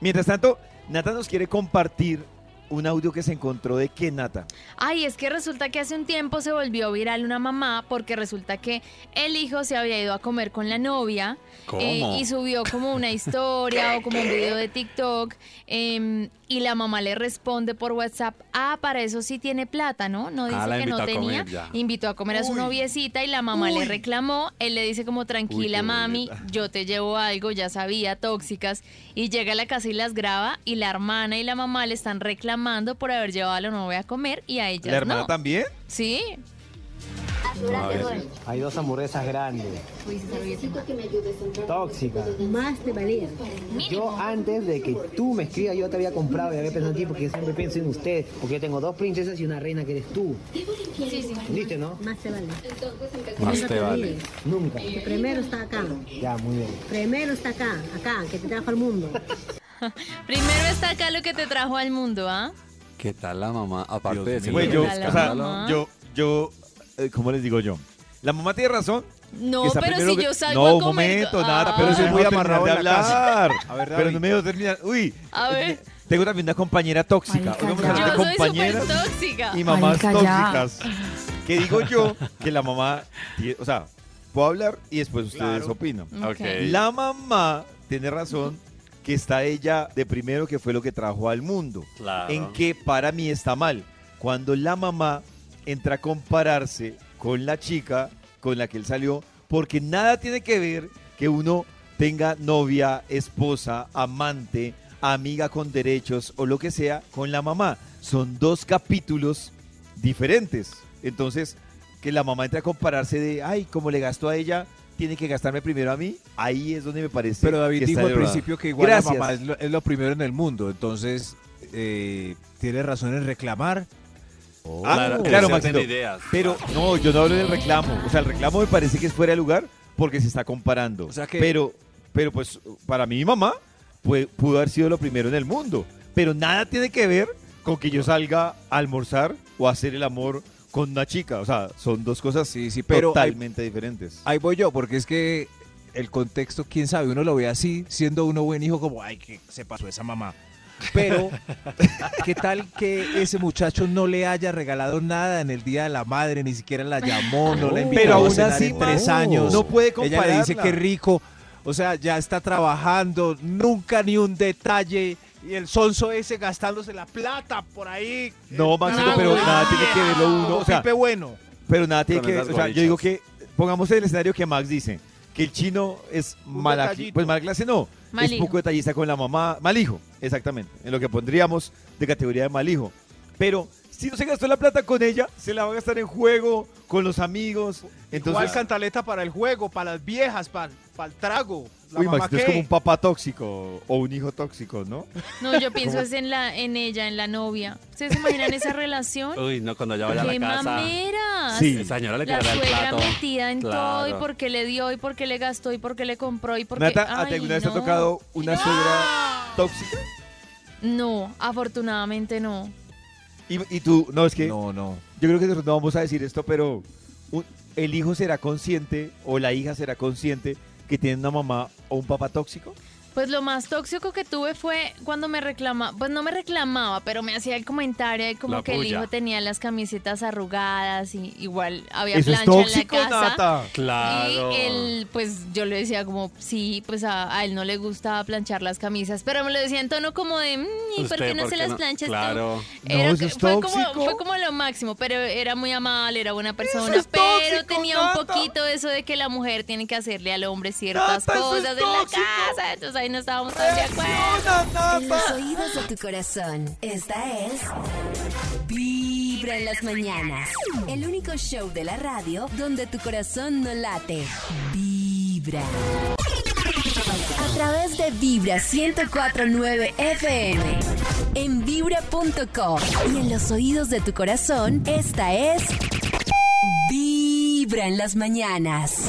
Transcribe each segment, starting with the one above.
Mientras tanto, Nata nos quiere compartir un audio que se encontró de qué Nata. Ay, es que resulta que hace un tiempo se volvió viral una mamá porque resulta que el hijo se había ido a comer con la novia eh, ¿Cómo? y subió como una historia o como un video de TikTok em, y la mamá le responde por WhatsApp, ah, para eso sí tiene plata, ¿no? No dice Ah, la que no tenía. Invitó a comer a su noviecita y la mamá le reclamó. Él le dice como, tranquila mami, yo te llevo algo, ya sabía, tóxicas. Y llega a la casa y las graba y la hermana y la mamá le están reclamando por haber llevado a la novia a comer y a ellas ¿La hermana no. también? Sí. Hay dos hamburguesas grandes, tóxicas. Más te valía. Yo antes de que tú me escribas, yo te había comprado y había pensado en ti porque siempre pienso en usted. Porque yo tengo dos princesas y una reina que eres tú. Sí, sí. ¿Entendiste, no? Más te vale. Más Nunca te vale. olvides. Nunca. Que primero está acá. Ya, muy bien. Primero está acá, acá, que te trajo al mundo. Primero está acá lo que te trajo al mundo, ¿ah? ¿Qué tal la mamá? Aparte Dios de mío. Güey, yo, o sea, mamá. yo, yo, eh, ¿cómo les digo yo? La mamá tiene razón. No, está pero primero si que- yo salgo no, a un comer. momento, Ah. nada, pero Pero eso soy es muy muy amarrado de hablar. A ver, pero David. no me dejo terminar. Uy, A ver. tengo también una compañera tóxica. Marica, Vamos a hablar de Yo soy súper compañeras tóxica. y mamás Marica, ya. tóxicas. Que digo yo que la mamá, tie- o sea, puedo hablar y después ustedes Claro. opinan. Ok. La mamá tiene razón que está ella de primero que fue lo que trajo al mundo. Claro. En que para mí está mal. Cuando la mamá entra a compararse con la chica con la que él salió, porque nada tiene que ver que uno tenga novia, esposa, amante, amiga con derechos o lo que sea con la mamá. Son dos capítulos diferentes. Entonces, que la mamá entre a compararse de, ay, como le gastó a ella, tiene que gastarme primero a mí. Ahí es donde me parece. Pero David que dijo está al principio que igual Gracias. la mamá es lo, es lo primero en el mundo, entonces eh, tiene razón en reclamar. Ah, Claro, Maxito. ideas. Pero no, yo no hablo del reclamo. O sea, el reclamo me parece que es fuera de lugar porque se está comparando. O sea que- Pero, pero pues, para mi mamá pues, pudo haber sido lo primero en el mundo. Pero nada tiene que ver con que yo salga a almorzar o a hacer el amor con una chica. O sea, son dos cosas Sí, sí, pero totalmente diferentes. Ahí voy yo, porque es que el contexto, quién sabe, uno lo ve así, siendo uno buen hijo, como, ay, que se pasó esa mamá. Pero, ¿qué tal que ese muchacho no le haya regalado nada en el Día de la Madre, ni siquiera la llamó, no la invitó Pero a aún cenar así, en tres años? no puede Ella le dice compararla. que rico, o sea, ya está trabajando, nunca ni un detalle, y el sonso ese gastándose la plata por ahí. No, Maxito, pero nada tiene que ver lo uno. O sea, Pipe bueno. Pero nada tiene Con que ver. esas O sea, yo digo que pongamos el escenario que Max dice. Que el chino es Un mala, detallito. pues mala clase no, Mal es hijo. poco detallista con la mamá, mal hijo, exactamente, en lo que pondríamos de categoría de mal hijo. Pero si no se gastó la plata con ella, se la va a gastar en juego, con los amigos. Igual Entonces, cantaleta para el juego, para las viejas, para, el trago. La uy, Maxito es como un papá tóxico o un hijo tóxico, ¿no? No, yo pienso es en la, en ella, en la novia. ¿Ustedes se imaginan esa relación? Uy, no, cuando ya vaya a ¡Qué la casa. mamera! Sí. Esa señora le La quedará el suegra metida en todo y por qué le dio y por qué le gastó y por qué le compró y por qué... Nata, ¿a ti alguna vez te ha tocado una suegra tóxica? No, afortunadamente no. Y, y tú, no, es que No, no. Yo creo que nosotros no vamos a decir esto, pero un- el hijo será consciente o la hija será consciente que tiene una mamá o un papá tóxico. Pues lo más tóxico que tuve fue cuando me reclamaba, pues no me reclamaba, pero me hacía el comentario de como La que el hijo tenía las camisetas arrugadas y igual había Eso es plancha tóxico, en la casa. Nata. Claro. Y él, pues yo le decía como, sí, pues a, a él no le gustaba planchar las camisas, pero me lo decía en tono como de, "Mm, ¿y por Usted, qué no ¿por se qué las no? planchas tú?". Claro. No, Era eso que- es fue, como, tóxico. fue como lo máximo, pero era muy amable, era buena persona, es pero tóxico, tenía un Nata. poquito eso de que la mujer tiene que hacerle al hombre ciertas Nata, eso es cosas en la tóxico. casa, entonces ahí no estábamos tan de acuerdo. En los oídos de tu corazón, esta es Vibra en las mañanas. El único show de la radio donde tu corazón no late. Vibra. A través de Vibra 1049 FM. En vibra.com. Y en los oídos de tu corazón, esta es Vibra en las mañanas.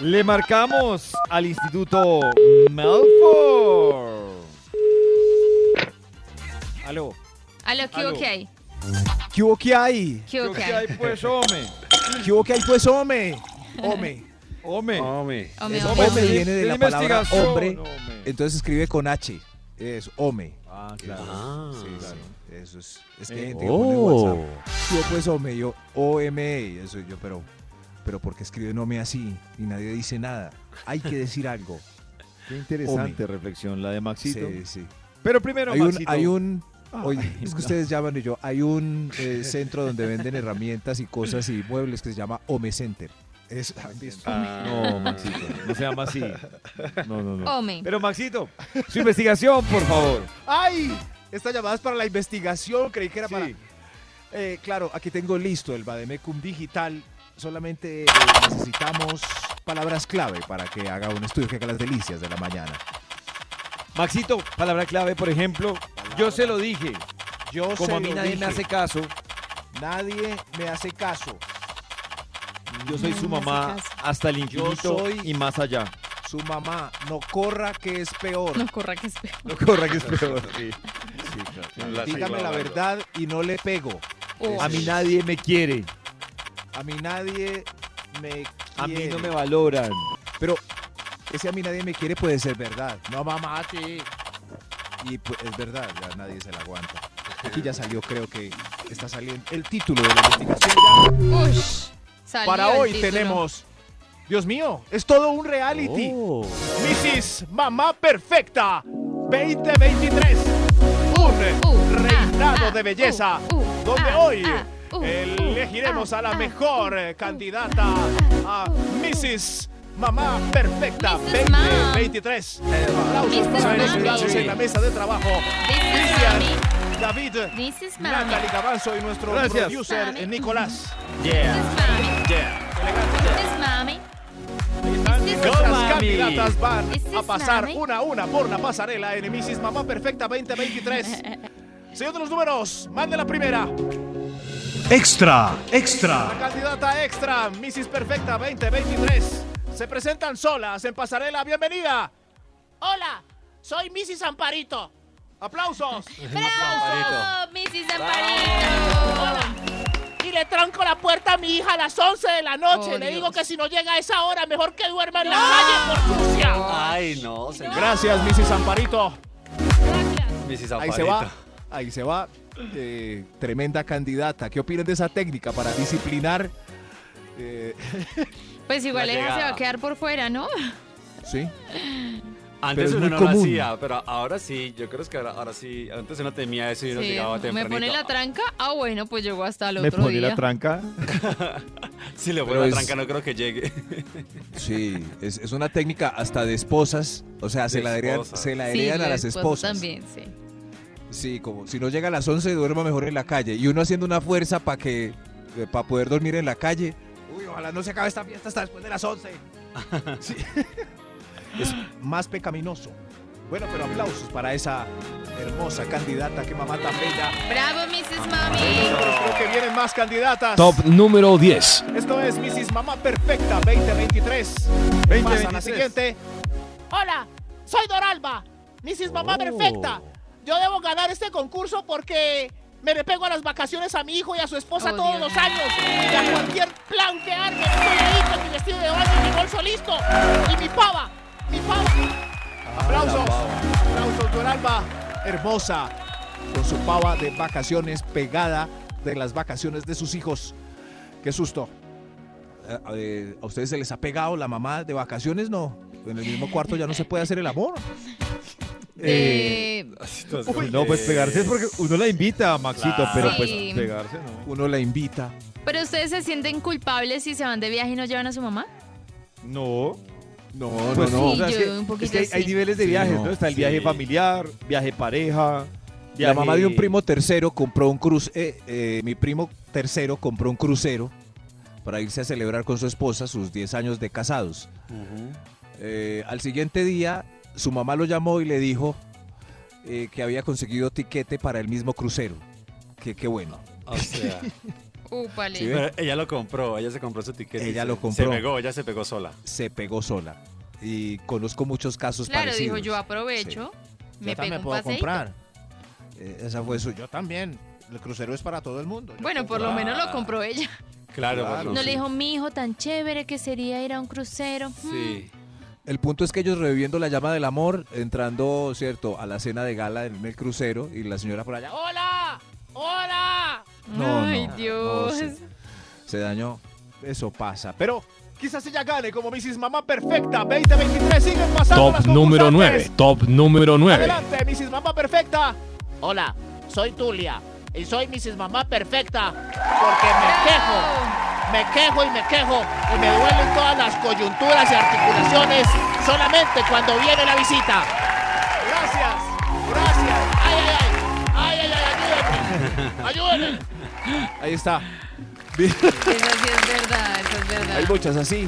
Le marcamos al Instituto Melford. Aló. Aló, ¿qué hubo Aló. que hay? ¿Qué hubo que hay? ¿Qué hubo que ¿Qué hay? pues, hombre? ¿Qué hubo que hay, pues, hombre? Hombre. Hombre. Hombre. Hombre, Es hombre. Hombre viene de la palabra investigación, hombre, hombre. entonces escribe con H. Es home. Ah, claro. Ah. Sí, sí. Eso es. Es que hay gente que pone en Oh. WhatsApp. Yo pues home, yo OME. y Eso yo, pero. Pero porque escriben home así y nadie dice nada. Hay que decir algo. Qué interesante reflexión la de Maxito. Sí, sí. Pero primero, Hay un, Maxito. hay un oye, Ay, es que ustedes llaman y yo, hay un eh, centro donde venden herramientas y cosas y muebles que se llama Home Center. Ah. No, Maxito, no se llama así. No, no, no. Hombre. Pero Maxito, su investigación, por favor. ¡Ay! Esta llamada es para la investigación, creí que era Sí. para... Eh, claro, aquí tengo listo el Bademecum Digital. Solamente eh, necesitamos palabras clave para que haga un estudio que haga las delicias de la mañana. Maxito, palabra clave, por ejemplo, yo se lo dije. Yo Como se a mí lo nadie dije, me hace caso, nadie me hace caso. yo soy Nadie su mamá hasta el infinito soy- y más allá. Su mamá, no corra que es peor. No corra que es peor. No corra que es peor. sí. Sí, claro. La Dígame la verdad y no le pego. Oh. A mí nadie me quiere, A mí nadie me quiere. a mí no me valoran. Pero ese a mí nadie me quiere puede ser verdad. No, mamá, sí. Y pues, es verdad, ya nadie se la aguanta. Aquí ya salió, creo que está saliendo el título de la investigación. ya. Ush. Salió Para el hoy título. tenemos... Dios mío, es todo un reality. Oh. Mrs. Mamá Perfecta 2023. Un Uh, reinado ah, de ah, belleza. uh, uh, donde ah, hoy ah, uh, elegiremos uh, a la ah, mejor uh, eh, uh, candidata a Mrs. Mamá Perfecta Mrs. Mom. 2023. Aplausos en la mesa de trabajo. Cristian. David. Natalie Gavanzo y nuestro Gracias. producer Mami. Nicolás. Yeah. Nuestras mami. candidatas van a pasar mami. una a una por la pasarela en Mrs. Mamá Perfecta 2023. Señor de los números, mande la primera. Extra, extra. La candidata extra, Mrs. Perfecta 2023. Se presentan solas en pasarela. Bienvenida. Hola, soy Mrs. Amparito. Aplausos. ¡Bravo, Mrs. Amparito! Y le tranco la puerta a mi hija a las 11 de la noche. Oh, le digo Dios. que si no llega a esa hora, mejor que duerma en la calle por sucia. Ay, no, señor. Gracias, Mrs. Amparito. Mrs. Ahí se va. Ahí se va. Eh, tremenda candidata. ¿Qué opinan de esa técnica para disciplinar? Eh, Pues igual La ella se va a quedar por fuera, ¿no? sí. Antes es uno no lo hacía, pero ahora sí. Yo creo que ahora, ahora sí. Antes uno temía eso y uno Sí, llegaba me tempranito. pone la tranca. Ah, bueno, pues llegó hasta el Me otro pone día. la tranca. Si le pone la es- tranca, no creo que llegue. Sí, es, es una técnica hasta de esposas. O sea, se la heredan, se la Sí, heredan a la las esposa esposas. también, sí. Sí, como si no llega a las 11, duerma mejor en la calle. Y uno haciendo una fuerza para que para poder dormir en la calle. Uy, ojalá no se acabe esta fiesta hasta después de las 11. Sí. es más pecaminoso. Bueno, pero aplausos para esa hermosa candidata, que mamá tan bella. ¡Bravo, Mrs. Mami! Pero creo que vienen más candidatas. Top número 10. Esto es Mrs. Mamá Perfecta 2023. ¿Qué pasa? La 2023. siguiente. Hola, soy Doralba, Mrs. Mamá Perfecta. Yo debo ganar este concurso porque me le pego a las vacaciones a mi hijo y a su esposa Oh, todos Dios. los años. Y a cualquier plan que arme, estoy ahí con mi vestido de baño y mi bolso listo. Y mi pava, mi pava. Aplausos. Aplausos, Doralba. Hermosa. Con su pava de vacaciones pegada de las vacaciones de sus hijos. Qué susto. Eh, eh, ¿A ustedes se les ha pegado la mamá de vacaciones? No. En el mismo cuarto ya no se puede hacer el amor. Eh, Uy, no, pues pegarse es porque uno la invita, Maxito, Claro. pero pues Sí. pegarse no. Uno la invita. ¿Pero ustedes se sienten culpables si se van de viaje y no llevan a su mamá? No. No, Pues no. o sea, Sí, es yo que- un poquito es que hay, hay sí. niveles de Sí, viajes, no. ¿no? Está el Sí. viaje familiar, viaje pareja, La mamá de un primo tercero compró un cruce, eh, eh, mi primo tercero compró un crucero para irse a celebrar con su esposa sus 10 años de casados. Eh, al siguiente día, su mamá lo llamó y le dijo eh, que había conseguido tiquete para el mismo crucero. Que qué bueno. O sea. Sí, pero ella lo compró, ella se compró su ticket. y Ella se- lo compró. Se pegó, ella se pegó sola. Se pegó sola. Y conozco muchos casos Claro, parecidos. dijo, yo aprovecho, me Yo pego también un puedo paseíto. comprar. Eh, esa fue su... Yo también. El crucero es para todo el mundo. Yo Bueno, por lo menos lo compró ella. Claro, Claro. No le dijo, mi hijo tan chévere que sería ir a un crucero. Hmm. El punto es que ellos reviviendo la llama del amor, entrando, ¿cierto?, a la cena de gala en el crucero y la señora por allá. ¡Hola! ¡Hola! No, Ay, no, Dios. no, se, se dañó. Eso pasa. Pero Quizás ella gane como Mrs. Mamá Perfecta 2023. Siguen pasando Top número 9. Top número 9. Adelante, Mrs. Mamá Perfecta. Hola, soy Tulia y soy Mrs. Mamá Perfecta porque me quejo, me quejo y me quejo y me duelen todas las coyunturas y articulaciones solamente cuando viene la visita. Gracias, gracias. Ay, ay, ay, ay, ay, ay, ayúdenme, ayúdenme. ahí está. Eso sí es verdad, eso es verdad. Hay muchas así.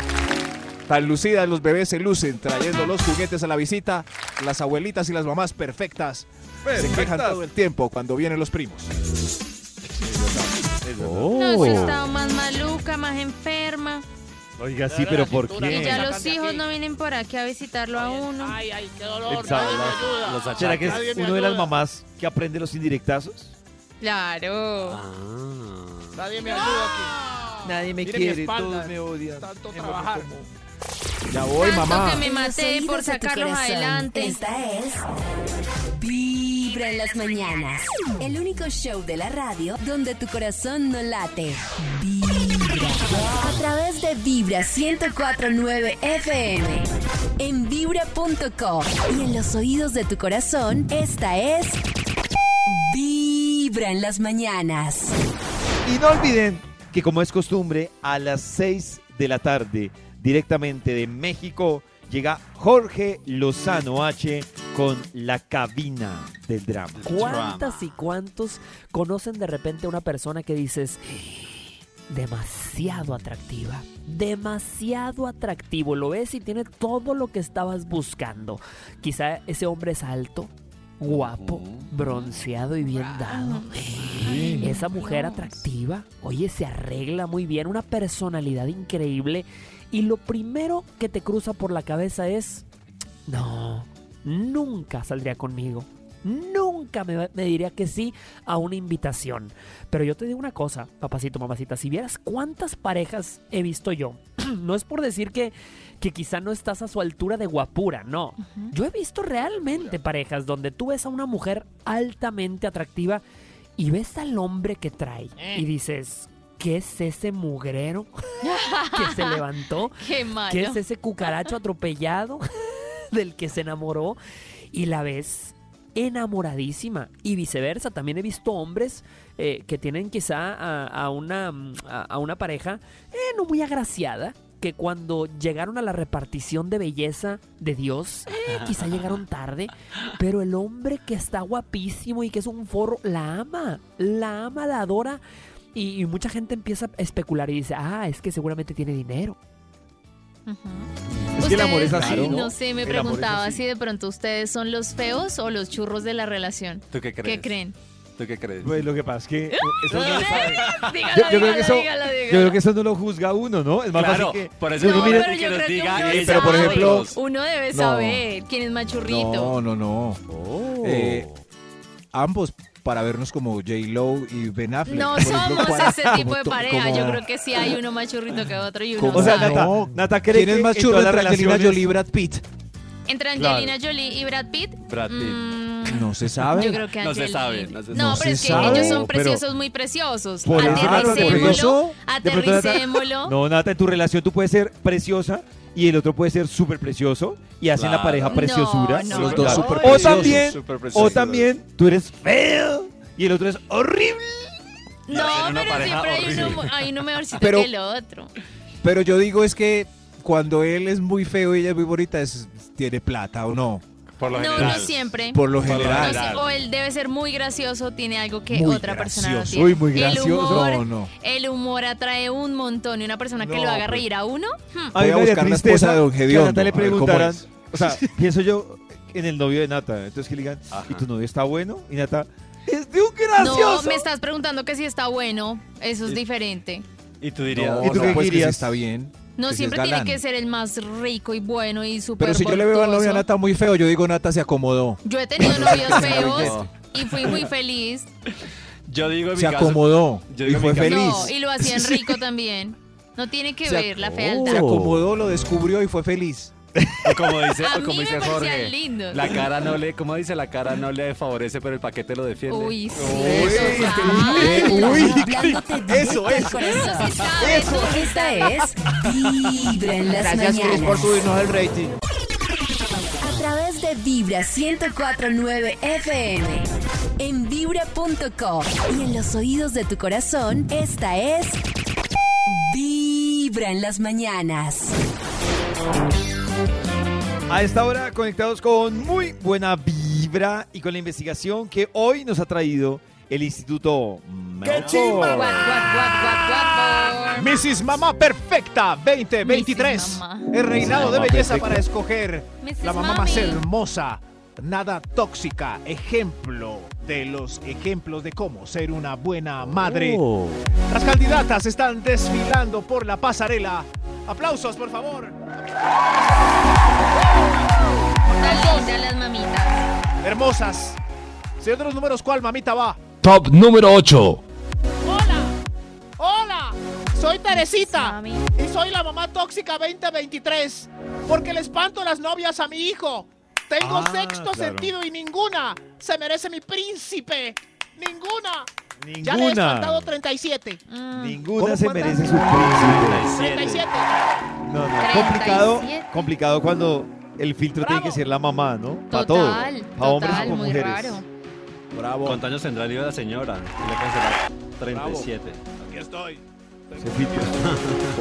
Tan lucidas los bebés se lucen trayendo los juguetes a la visita. Las abuelitas y las mamás perfectas. Se quejan todo el tiempo cuando vienen los primos. No, si he estado más maluca, más enferma. Oiga, sí, pero ¿por cintura, Y qué? ya los hijos no vienen por aquí a visitarlo a uno. Ay, ay, qué dolor, Exacto. nadie me ayuda. Los achaques. ¿Será que es uno de las mamás que aprende los indirectazos? Claro. Ah. Nadie me ayuda aquí. Nadie me quiere, todos me odian. tanto trabajar. Ya voy, Tanto mamá. que me maté por sacarlos adelante. Esta es Vibra en las mañanas. El único show de la radio donde tu corazón no late. Vibra. A través de Vibra 1049 FM. En vibra.com. Y en los oídos de tu corazón, esta es Vibra en las mañanas. Y no olviden que como es costumbre, a las 6 de la tarde, directamente de México, llega Jorge Lozano H con la cabina del drama. ¿Cuántas y cuántos conocen de repente a una persona que dices demasiado atractiva? Demasiado atractivo. Lo ves y tiene todo lo que estabas buscando. Quizá ese hombre es alto, guapo, bronceado y bien dado. Esa mujer atractiva, oye, se arregla muy bien, una personalidad increíble. Y lo primero que te cruza por la cabeza es, no, nunca saldría conmigo. Nunca me, me diría que sí a una invitación. Pero yo te digo una cosa, papacito, mamacita, si vieras cuántas parejas he visto yo, no es por decir que, que quizá no estás a su altura de guapura, no. Yo he visto realmente parejas donde tú ves a una mujer altamente atractiva y ves al hombre que trae y dices, ¿qué es ese mugrero que se levantó? Qué malo. ¿Qué es ese cucaracho atropellado del que se enamoró? Y la ves enamoradísima. Y viceversa, también he visto hombres eh, que tienen quizá a, a una, a, a una pareja eh, no muy agraciada. Que cuando llegaron a la repartición de belleza de Dios, eh, quizá llegaron tarde, pero el hombre que está guapísimo y que es un forro, la ama, la ama, la adora. Y, y mucha gente empieza a especular y dice, ah, es que seguramente tiene dinero. Es que el amor es Ustedes, así, ¿no? No sé, me El preguntaba así. si de pronto ustedes son los feos o los churros de la relación. ¿Tú qué crees? ¿Qué creen? ¿Tú qué crees? Pues lo que pasa es que eso no lo sabe. Dígalo, Yo, yo creo dígalo, que eso, dígalo, yo dígalo. creo que eso no lo juzga uno, ¿no? Es más Claro, fácil que por eso uno No, mire- pero yo que nos. Pero, por ejemplo- Uno debe No. saber quién es machurrito. No, no, no. Eh, ambos para vernos como J. Lo y Ben Affleck. No somos ¿cuál- ese tipo de pareja. como- Yo creo que sí hay uno más churrito que otro y uno O sea, sabe. Nata, No. Nata cree ¿Quién que es más en churro todas las entre Angelina relaciones- Jolie y Brad Pitt? Entre Claro. Angelina Jolie y Brad Pitt. Brad Pitt. mm, No se sabe. Yo creo que No se Angelina. sabe, no se No, sabe. pero es que sabe. ellos son Pero- preciosos, muy preciosos. Por eso, Claro, por Aterricémoslo. eso. De pronto, Nata- Aterricémoslo. No, Nata, en tu relación tú puedes ser preciosa y el otro puede ser súper precioso y hacen la pareja preciosura. no, Los dos no. súper O preciosos. también, Súper o preciosos. también tú eres feo y el otro es horrible. No, hacen una pero pareja siempre hay uno, horrible. hay uno mejorcito Pero- que el otro. Pero yo digo es que cuando él es muy feo y ella es muy bonita, es- tiene plata o no. Por lo No, general. no siempre. Por lo general. No sé, o él debe ser muy gracioso, tiene algo que Muy otra persona no gracioso. tiene. Uy, muy El gracioso. humor, No, no. El humor atrae un montón y una persona que No, lo haga pero- reír a uno. hmm, Voy a buscar la tristeza esposa de Don Nata le es. o sea, pienso yo en el novio de Nata, entonces que le digan, ¿y tu novio está bueno? Y Nata, es de un No, gracioso. me estás preguntando que si está bueno. Eso es Y- diferente. Y tú dirías, No, ¿Y tú no, qué pues que sí dirías? está bien. No siempre es tiene que ser el más rico y bueno y súper Pero si yo le veo al novio a. Nata muy feo, yo digo Nata se acomodó. Yo he tenido novios No. feos y fui muy feliz. yo digo en mi Se caso- acomodó yo y digo en fue mi caso- feliz. No, y lo hacían rico también. No tiene que Se ver la Se fealdad. acomodó, lo descubrió y fue feliz. O como dice, A o como mí me dice parecían Jorge, lindos. la cara no le, como dice, la cara no le favorece, pero el paquete lo defiende. Uy, sí. Uy, total. uy, Hablándote eso, eso. Eso. Esta es Vibra en las Gracias, Chris, mañanas. por subirnos el rating. A través de Vibra 1049 FM. En vibra.com. Y en los oídos de tu corazón, esta es. Vibra en las mañanas. A esta hora conectados con muy buena vibra y con la investigación que hoy nos ha traído el Instituto Melford. Guap, guap, guap, guap, guap. Mrs. Mamá Perfecta 2023. Mrs. Mamá. El reinado de belleza para escoger Mrs. la mamá Mami. más hermosa, nada tóxica, ejemplo de los ejemplos de cómo ser una buena madre. Oh. Las candidatas están desfilando por la pasarela. Aplausos, por favor. Tan lindas las mamitas. Hermosas. Señor de los números, ¿cuál mamita va? Top número 8. Hola, hola, soy Teresita Mami. y soy la mamá tóxica 2023 porque le espanto las novias a mi hijo. Tengo Ah, sexto claro. sentido y ninguna se merece mi príncipe. Ninguna. Ya le he Ninguna. espantado 37. Mm. Ninguna ¿Cómo se merece su príncipe. 37. No, no. 37. Complicado, complicado cuando el filtro tiene que ser la mamá, ¿no? Para todo. Para hombres y total, para muy mujeres. raro. Bravo. ¿Cuántos años tendrá el hijo de la señora? Y le cancelar 37. Aquí estoy. Ese filtro.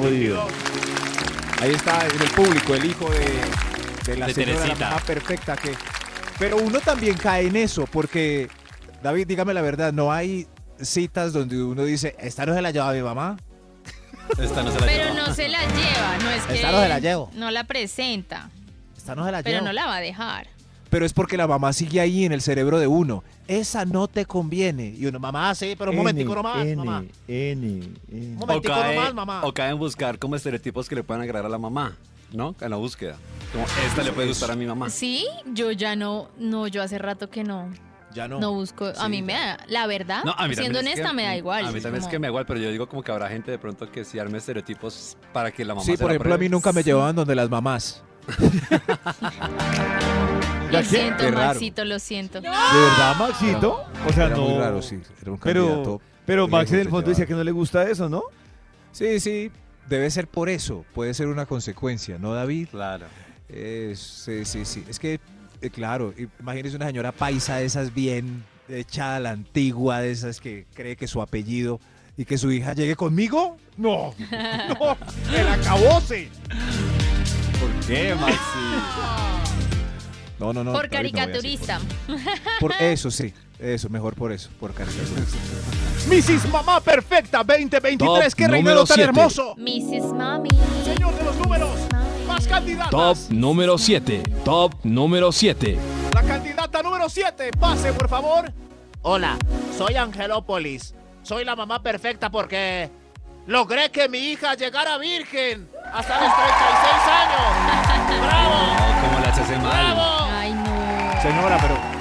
Jodido. Ahí está en el público el hijo de, de la De señora la Teresita. mamá perfecta que. Pero uno también cae en eso porque David, dígame la verdad, no hay citas donde uno dice esta no se la lleva mi mamá. Esta no se la Pero lleva. no se la lleva, no es que Esta no se la llevo. no la presenta, Esta no se la pero llevo. no la va a dejar. Pero es porque la mamá sigue ahí en el cerebro de uno. Esa no te conviene. Y uno, mamá, sí, pero un momentico nomás, N, mamá. N, N. Un O momentico cae, nomás, mamá. o cae en buscar como estereotipos que le puedan agradar a la mamá, ¿no? En la búsqueda. Como esta le puede gustar a mi mamá. Sí, yo ya no, no, yo hace rato que no, Ya no. no busco. A mí me da, la verdad, No, a mí siendo es honesta, que- me da igual. A mí también es que me da igual, pero yo digo como que habrá gente de pronto que sí arme estereotipos para que la mamá Sí, se por la ejemplo, a mí nunca me llevaban donde las mamás. Lo siento, Qué raro. Maxito, lo siento. ¿De verdad, Maxito? O sea, Era no. muy raro, sí. Era un Pero, pero Max en el fondo decía que no le gusta eso, ¿no? Sí, sí. Debe ser por eso. Puede ser una consecuencia, ¿no, David? Claro. Es- sí, sí, sí. Es que, eh, claro, imagínese una señora paisa de esas bien echada a la antigua, de esas que cree que su apellido y que su hija llegue conmigo. No, no, el acabose. ¿Por qué, Maxi? No, no, no. Por David, no caricaturista. Por, por eso, sí. Eso, mejor por eso, por caricaturista. Mrs. Mamá Perfecta 2023. Top ¡Qué reinado tan siete. hermoso! Mrs. Mami. Señor de los números, más candidatas. Top número 7. Top número 7. La candidata número 7. Pase, por favor. Hola, soy Angelópolis. Soy la mamá perfecta porque logré que mi hija llegara virgen hasta los 36 años. ¡Bravo! No, como la hace mal. ¡Bravo! Ay, no. Señora, pero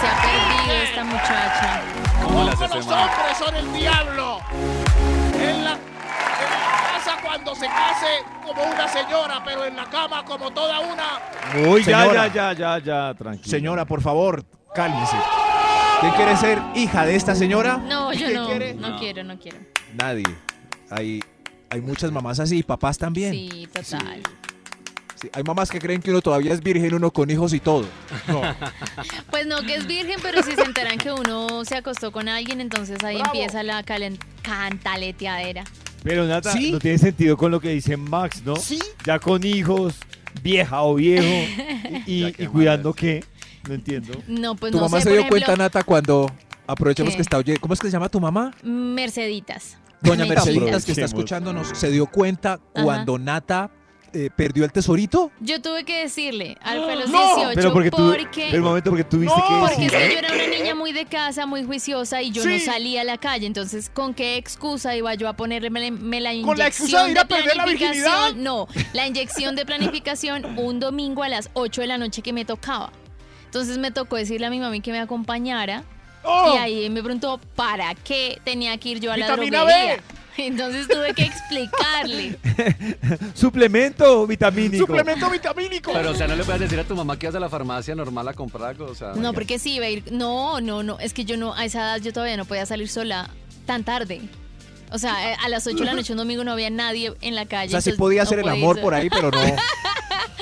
se ha perdido esta muchacha. ¿Cómo los mal? hombres son el diablo. En la, en la casa cuando se case como una señora, pero en la cama como toda una. Uy, ya, Señora. ya, ya, ya, ya, tranquilo. Señora, por favor, cálmese. ¿Quién quiere ser hija de esta señora? No, yo ¿Qué no. quiere? No No. quiero, no quiero. Nadie. Hay, hay muchas mamás así y papás también. Sí, total. Sí, Hay mamás que creen que uno todavía es virgen, uno con hijos y todo. No. Pues no que es virgen, pero si se enteran que uno se acostó con alguien, entonces ahí Bravo. empieza la cantaleteadera. Pero Nata, ¿Sí? no tiene sentido con lo que dice Max, ¿no? sí. Ya con hijos, vieja o viejo y, y- y cuidando qué. No entiendo. No, pues tu no mamá sé, se dio ejemplo, cuenta, Nata, cuando aprovechemos ¿Qué? que está oyendo. ¿Cómo es que se llama tu mamá? Merceditas. Doña. Merceditas, que está escuchándonos, se dio cuenta cuando Nata eh, perdió el tesorito. Yo tuve que decirle al fue a los No. 18 Pero porque tú, porque, pero un momento, porque tuviste que porque es decir. que yo era una niña muy de casa, muy juiciosa y yo no salía a la calle. Entonces, ¿con qué excusa iba yo a ponerme me la inyección ¿Con la excusa de ir a perder la planificación? virginidad? No, la inyección de planificación un domingo a las 8 de la noche que me tocaba. Entonces me tocó decirle a mi mami que me acompañara. ¡Oh! Y ahí me preguntó para qué tenía que ir yo a la droguería. B. Entonces tuve que explicarle. Suplemento vitamínico. Suplemento vitamínico. Pero, o sea, no le puedes decir a tu mamá que vas a la farmacia normal a comprar algo, o sea... No, porque sí iba a ir. No, no, no. Es que yo no, a esa edad yo todavía no podía salir sola tan tarde. O sea, eh, a las 8 de la noche un domingo no había nadie en la calle. O sea, sí podía no hacer el podía amor por ahí, pero no.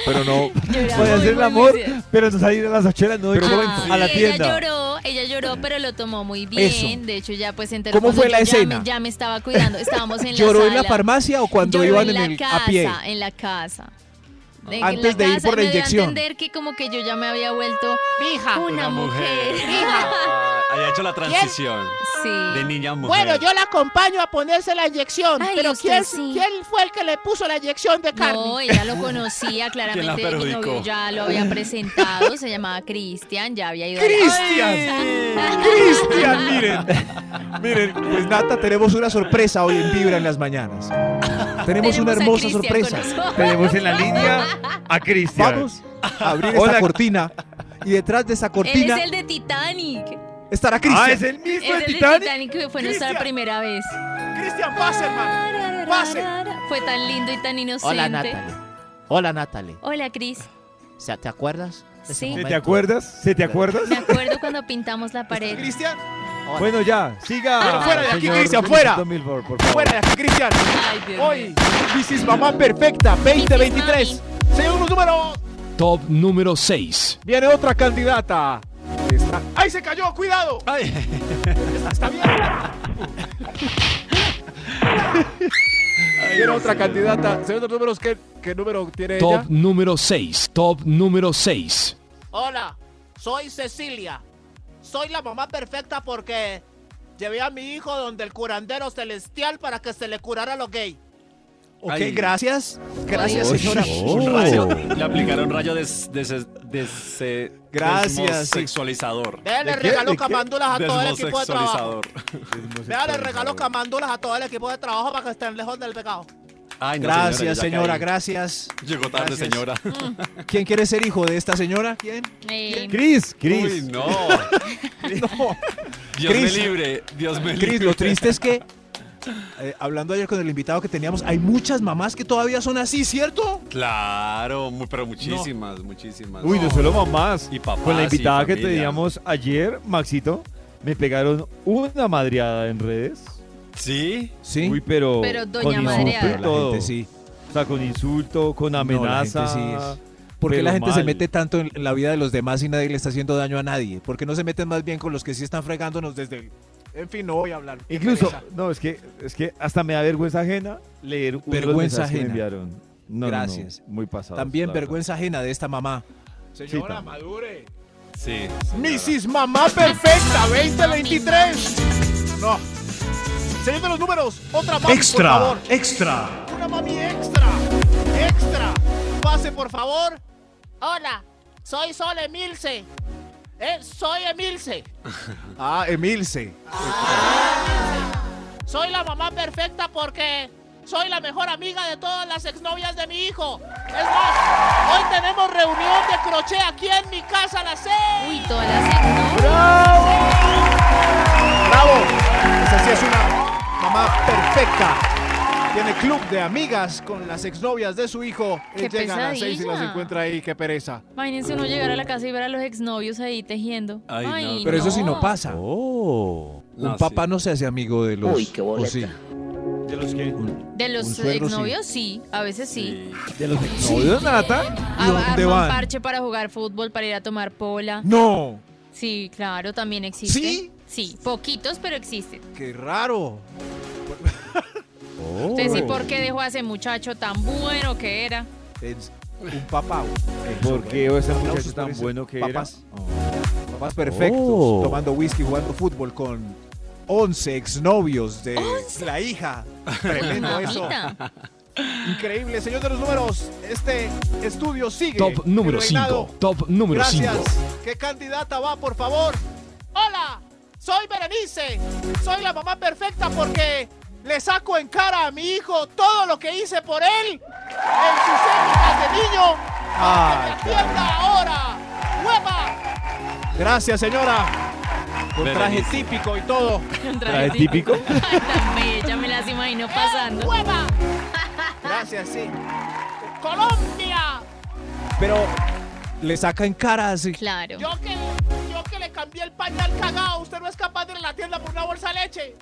Pero no. Muy, hacer el amor, pero no salir a las 8 de la noche Ah, a la y tienda. Ella lloró, ella lloró, pero lo tomó muy bien. Eso. De hecho, ya pues enteró ¿Cómo fue la ya escena? me- Ya me, estaba cuidando. Estábamos en la ¿Lloró en la farmacia o cuando Lloró iban en en la el- casa, a pie? En la casa. En Antes la de ir casa por la me dio a inyección. entender que como que yo ya me había vuelto Mija. una, mujer. Ah, haya hecho la transición Sí. de niña a mujer. Bueno, yo la acompaño a ponerse la inyección. Ay, pero ¿quién, sí. ¿quién fue el que le puso la inyección de carne? No, ella lo conocía claramente. Novio ya lo había presentado. Se llamaba Cristian. Ya había ido. a- ¡Cristian! ¡Cristian! Miren. Miren, pues Nata, tenemos una sorpresa hoy en Vibra en las mañanas. Tenemos una a hermosa sorpresa. Tenemos en la línea a Cristian. Vamos a abrir Hola. esta cortina. Y detrás de esa Él cortina es el de Titanic. Estará Cristian. Ah, es el mismo Es el Titanic. Titanic que fue nuestra Cristian. primera vez. Cristian, pase, hermano. Pase. Fue tan lindo y tan inocente. Hola, Natalie. Hola, Natalie. Hola, Cris. O sea, ¿Te acuerdas? Sí. ¿Se te acuerdas? ¿Se te acuerdas? Me acuerdo cuando pintamos la pared. Cristian, Hola. Bueno, ya, siga. Pero fuera de aquí, Cristian, fuera. Milford, por favor. fuera de aquí, Cristian. Hoy. This is Mamá Perfecta 2023. Señor, los números. Top número 6. Viene otra candidata. Está- ¡Ay, se cayó! ¡Cuidado! Ay, Está bien. Viene otra candidata. Señor, los números, ¿qué, qué número tiene Top ella? número 6. Top número 6. Hola, soy Cecilia. Soy la mamá perfecta porque llevé a mi hijo donde el curandero celestial para que se le curara lo gay. Ok, Ay. gracias. Gracias, señora. un rayo. Le aplicaron rayo de, de, de, Gracias, sí. sexualizador. Vea, le regaló camándulas a todo el equipo de trabajo. Vea, le regaló camándulas a todo el equipo de trabajo para que estén lejos del pecado. Ay, no, Gracias, señora, gracias. Llegó tarde, Gracias. señora. ¿Quién quiere ser hijo de esta señora? ¿Quién? Eh, Cris, Uy, Cris. no. No. Dios Cris. me libre. Dios me Cris, libre. lo triste es que, eh, hablando ayer con el invitado que teníamos, hay muchas mamás que todavía son así, ¿cierto? Claro, pero muchísimas, muchísimas. Uy, no solo mamás. Y papás, Con la invitada y que teníamos ayer, Maxito, me pegaron una madreada en redes. ¿Sí? Sí. Uy, pero, Pero doña con insulto madreada. todo. gente sí. O sea, con insulto, con No, la gente amenaza. sí es- ¿Por qué la gente se mete tanto en la vida de los demás y nadie le está haciendo daño a nadie? ¿Por qué no se meten más bien con los que sí están fregándonos desde el... En fin, no voy a hablar. Incluso, no, es que, es que hasta me da vergüenza ajena leer Vergüenza mensajes que me ajena. enviaron. No, Gracias. muy pasado. También vergüenza ajena de esta mamá. Señora, también. madure. Sí. Mrs. Mamá Perfecta 2023. No. Señor de los números, otra mami, por favor. extra. Una mami extra. Extra. Pase, por favor. Hola, soy Sol Emilce. Eh, soy Emilce. Ah, Emilce. Soy la mamá perfecta porque soy la mejor amiga de todas las exnovias de mi hijo. Es más, hoy tenemos reunión de crochet aquí en mi casa a las seis. Uy, todas las ¡Bravo! Esa sí es una mamá perfecta. Tiene club de amigas con las exnovias de su hijo. Qué Él llega a las seis y las encuentra ahí. ¡Qué pereza! Imagínense uno llegar a la casa y ver a los exnovios ahí tejiendo. Ay, no, Ay, Pero eso sí no pasa. Oh. Un No, papá sí. no se hace amigo de los... Uy, qué boleta. ¿o sí? ¿De los que? De los exnovios, sí. A veces sí. ¿De los exnovios, Nata? ¿Y A- dónde van? parche para jugar fútbol, para ir a tomar pola. ¡No! Sí, claro, también existe. ¿Sí? Sí, poquitos, pero existen. ¡Qué raro! Oh. Usted sí, ¿por qué dejó a ese muchacho tan bueno que era? Un papá. Porque ese Aplausos muchacho por tan ese. bueno que Papás. era. Papás perfectos, Oh. tomando whisky, jugando fútbol con 11 exnovios de la hija. Tremendo eso. Increíble, señor de los números. Este estudio sigue. Top número El reinado. 5. Top número 5. Gracias. ¿Qué candidata va, por favor? Hola, soy Berenice. Soy la mamá perfecta porque le saco en cara a mi hijo todo lo que hice por él en sus épocas de niño. Ay, ¡Que me atienda ahora! ¡Hueva! Gracias, señora. Con traje típico y todo. Un ¿Traje típico? Ay, tan bella, me las imagino pasando. ¡Hueva! Gracias, sí. ¡Colombia! Pero le saca en cara así. Claro. Yo que, yo que le cambié el pañal cagado, usted no es capaz de ir a la tienda por una bolsa de leche.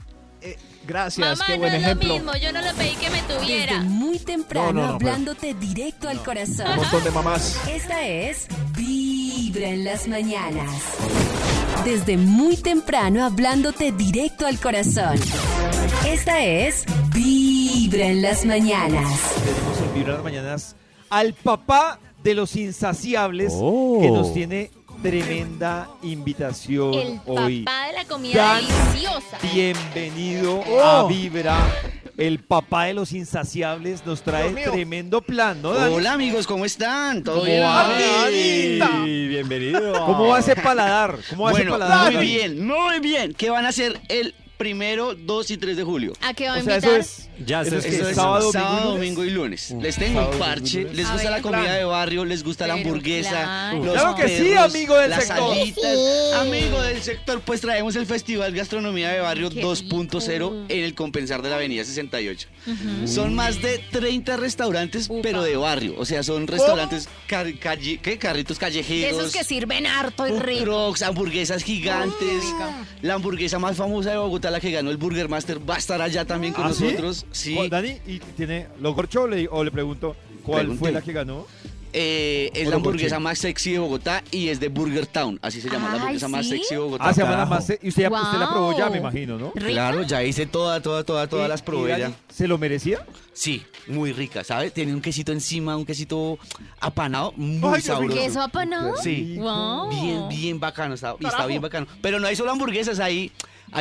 Gracias, Mamá, qué no buen es ejemplo. lo mismo, yo no le pedí que me Desde tuviera. muy temprano No, no, no, pero- hablándote directo al corazón. Un montón de mamás. Esta es Vibra en las mañanas. Desde muy temprano hablándote directo al corazón. Esta es Vibra en las mañanas. Tenemos en Vibra en las mañanas al papá de los insaciables Oh. que nos tiene tremenda invitación El hoy. papá de la comida Dan- deliciosa. Bienvenido Oh. a Vibra. El papá de los insaciables nos trae tremendo plan, ¿no, Dani? Hola amigos, ¿cómo están? ¿Todo ¿Cómo bien? Ay, bienvenido. ¿Cómo va ese paladar? ¿Cómo va ese Bueno, paladar? muy bien, muy bien. ¿Qué van a hacer el primero, 2 y 3 de julio? ¿A qué va a O sea, invitar? eso es, Ya eso es que Eso es sábado, sábado, domingo y lunes. domingo y lunes. Les tengo un parche. ¿Les gusta ver, la comida plan. de barrio? ¿Les gusta la hamburguesa? claro. los Claro que sí, amigo del las sector. alitas? Amigo del sector, pues traemos el Festival Gastronomía de Barrio Qué 2.0 rico. en el Compensar de la Avenida 68. Ujú. Son más de 30 restaurantes, Upa. pero de barrio. O sea, son restaurantes, car- calle- ¿qué? carritos callejeros. esos que sirven harto y rico. trucks, hamburguesas gigantes. La hamburguesa más famosa de Bogotá, la que ganó el Burger Master, va a estar allá también con ¿Ah, sí? Sí. ¿Cuál, Dani, ¿y tiene lo corcho o le, o le pregunto cuál Pregunté. fue la que ganó? Eh, es la hamburguesa más sexy de Bogotá y es de Burger Town. Así se llama, la hamburguesa más sexy de Bogotá. Ah, se llama la más. ¿Y usted, ya, usted la probó ya, me imagino, no? ¿Rica? Claro, ya hice toda, toda, toda, todas ¿Y- las probé ya. ¿Se lo merecía? Sí, muy rica, ¿sabes? Tiene un quesito encima, un quesito apanado, muy Ay, sabroso. ¿Queso apanado? Sí. Wow. Bien, bien bacano, está, está bien bacano. Pero no hay solo hamburguesas, ahí hay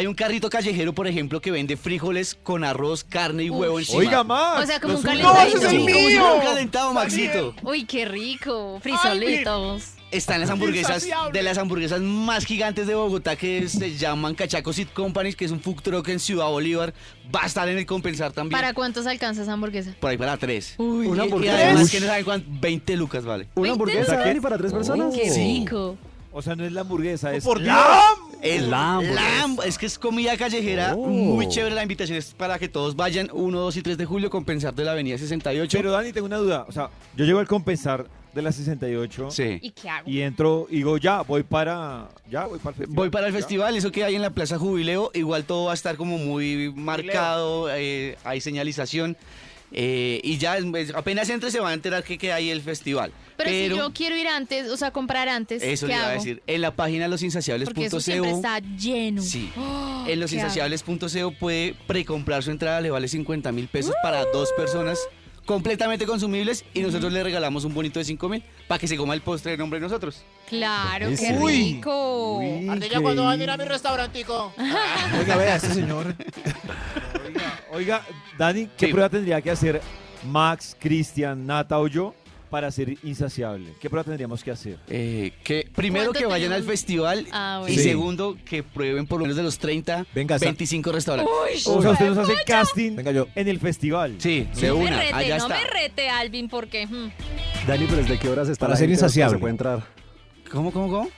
un carrito callejero, por ejemplo, que vende frijoles con arroz, carne y huevo encima. Oiga, más. O sea, como un Los- ¡No, es calentadito. el Sí, como mío! un calentado, Maxito. Uy, qué rico. Frisolitos. Están las hamburguesas, de las hamburguesas más gigantes de Bogotá que se llaman Cachacos Seed Company, que es un food truck en Ciudad Bolívar. Va a estar en el Compensar también. ¿Para cuántos alcanza esa hamburguesa? Por ahí para tres. Uy, Y- Una y, hamburguesa. además Ush. que no saben cuánto, 20 lucas vale. ¿Una hamburguesa, Dani, para tres personas? Qué Sí. rico. O sea, no es la hamburguesa, es ¡Por la... Es La hamburguesa. la hamb- es que es comida callejera, Oh. muy chévere. La invitación es para que todos vayan 1, 2 y 3 de julio, compensar de la avenida 68. Pero Dani, tengo una duda. O sea, yo llego al compensar de la 68 sí. ¿Y qué hago? y entro y digo, ya, voy para... Ya, voy para el festival. Voy para el Ya. festival, eso que hay en la Plaza Jubileo, igual todo va a estar como muy marcado, eh, hay señalización. Eh, y ya es- apenas entre se va a enterar que, que hay el festival. Pero, si yo quiero ir antes, o sea, comprar antes, eso ¿qué le iba a decir. En la página losinsaciables.co está lleno. Sí. Oh, En ¿qué losinsaciables.co puede precomprar su entrada, le vale 50 mil pesos para dos personas completamente consumibles y nosotros le regalamos un bonito de 5 mil para que se coma el postre de nombre de nosotros. Claro, qué. Uy. rico. Uy, Ardilla, qué- cuando van a ir a mi restaurantico? Oiga, vea, este señor. Oiga, Dani, ¿qué Sí. prueba tendría que hacer Max, Cristian, Nata o yo para ser insaciable? ¿Qué prueba tendríamos que hacer? Eh, que primero ¿Cuánto que vayan al festival Ah, y. Sí. segundo que prueben por lo menos de los 30, Venga, sa- 25 restaurantes. O sea, usted nos hace casting Venga yo. en el festival. Sí, No de me una, rete, allá no está. me rete, Alvin, porque... hmm, Dani, pero ¿desde qué horas está Para la ser gente? insaciable. Se puede entrar. ¿Cómo, cómo, cómo?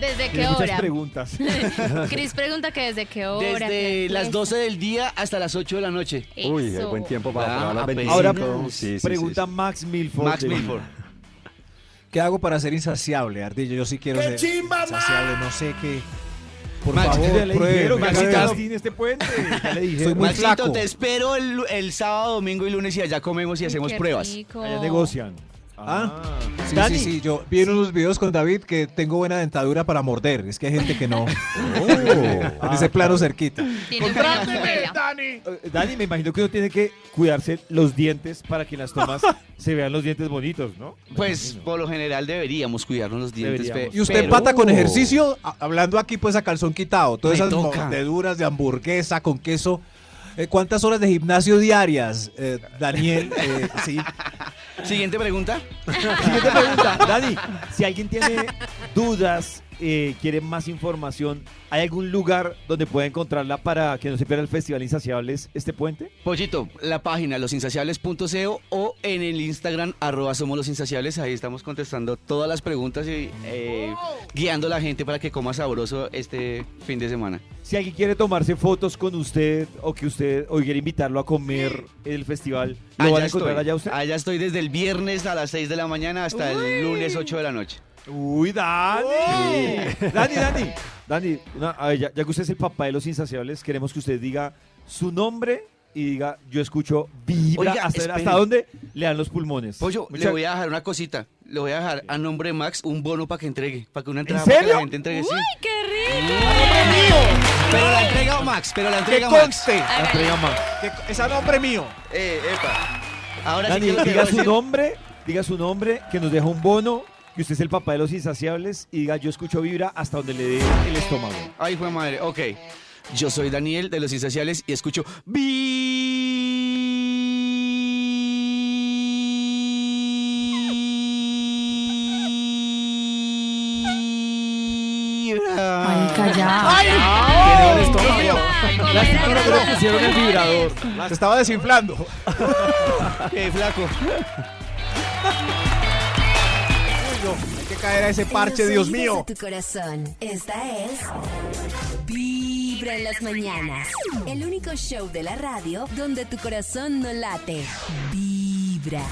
¿Desde qué Tiene muchas hora? preguntas. Cris pregunta que desde qué hora. Desde qué las fiesta. 12 del día hasta las 8 de la noche. Uy, hay buen tiempo para Ah, las apenas. 25. Ahora, Sí, sí, pregunta sí, sí. Max Milford. Max Milford. ¿Qué hago para ser insaciable, Ardillo? Yo sí quiero ser insaciable, no sé qué. Por Max, favor, le dijeron Maxito. este puente. Ya le Soy dijeron. muy Maxito, flaco. te espero el, el sábado, domingo y lunes y allá comemos y hacemos qué pruebas. rico. Allá negocian. Ah, sí, Dani. sí, sí. Yo vi en unos videos con David que tengo buena dentadura para morder. Es que hay gente que no. en ese plano cerquita. Tiene buena. Dani. Eh, Dani, me imagino que uno tiene que cuidarse los dientes para que en las tomas se vean los dientes bonitos, ¿no? Pues por lo general deberíamos cuidarnos los dientes. Deberíamos. Y usted pero- empata con ejercicio, a- hablando aquí pues a calzón quitado. Todas Me esas toca. mordeduras de hamburguesa con queso. Eh, ¿Cuántas horas de gimnasio diarias, eh, Daniel? Eh, sí. Siguiente pregunta. Siguiente pregunta. Dani, si alguien tiene dudas, eh, quiere más información, ¿hay algún lugar donde pueda encontrarla para que no se pierda el Festival Insaciables este puente? Pollito, la página losinsaciables.co o en el Instagram arroba somos los insaciables. Ahí estamos contestando todas las preguntas y eh, guiando a la gente para que coma sabroso este fin de semana. Si alguien quiere tomarse fotos con usted o que usted o quiere invitarlo a comer en el festival, ¿lo Allá van a encontrar estoy. allá usted? Allá estoy desde el viernes a las 6 de la mañana hasta el lunes 8 de la noche. Uy, Dani. Dani, Dani. Dani, una- a ver, ya, ya que usted es el papá de los insaciables, queremos que usted diga su nombre y diga, yo escucho vibra. Oiga, hasta. ¿Hasta dónde le dan los pulmones? Pollo, le voy a dejar una cosita. Le voy a dejar a nombre de Max un bono para que entregue. Para que una entrada serio? para que la gente entregue. sí. ¡Ay, qué rico! Pero la entrega Max, pero la entrega Max. conste. La entrega. Que es a nombre mío. Eh, epa. Ahora sí Dani, lo que diga su nombre, diga su nombre, que nos deja un bono, que usted es el papá de los insaciables y diga, yo escucho vibra hasta donde le dé el estómago. Ay, fue madre. Ok. Yo soy Daniel de Los Insaciables y escucho Vibra. Ay, callado. ¡Ay! Tiene el estómago. Lástima no pusieron el vibrador. Se estaba desinflando. Qué flaco. Hay que caer a ese parche, Dios mío. de tu corazón. Esta es Vibra en las mañanas. El único show de la radio donde tu corazón no late. Vibra.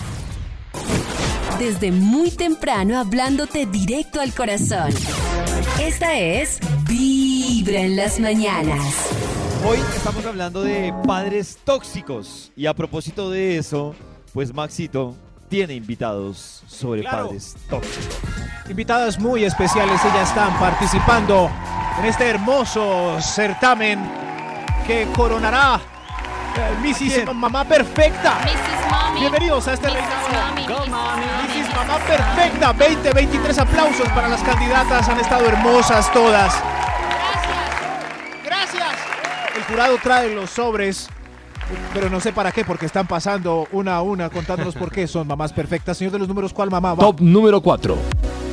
Desde muy temprano hablándote directo al corazón. Esta es Vibra en las mañanas. Hoy estamos hablando de padres tóxicos. Y a propósito de eso, pues Maxito tiene invitados sobre Claro. padres tóxicos. Invitadas muy especiales, ellas están participando en este hermoso certamen que coronará eh, Mrs. Mamá Perfecta. Mrs. Mommy. Bienvenidos a este reinado. Mrs. Mamá Perfecta, 20, 23 aplausos para las candidatas, han estado hermosas todas. Gracias. Gracias. El jurado trae los sobres, pero no sé para qué, porque están pasando una a una contándonos por qué son mamás perfectas. Señor de los números, ¿cuál mamá va? Top número 4.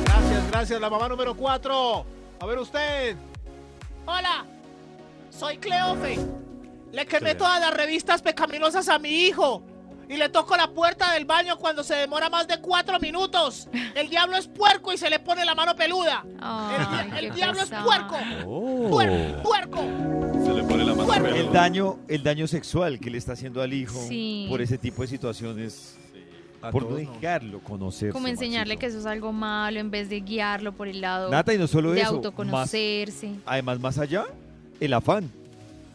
Gracias, gracias, la mamá número 4. A ver usted. Hola, soy Cleofe. Le quemé todas las revistas pecaminosas a mi hijo. Y le toco la puerta del baño cuando se demora más de cuatro minutos. El diablo es puerco y se le pone la mano peluda. El, di- diablo pesado. es puerco. Puer- puerco. Se le pone la mano Puerco. El daño, el daño sexual que le está haciendo al hijo Sí. por ese tipo de situaciones, A por no dejarlo conocer. Como enseñarle que eso es algo malo en vez de guiarlo por el lado Nata, y no solo de eso, más- autoconocerse. además, más allá, el afán.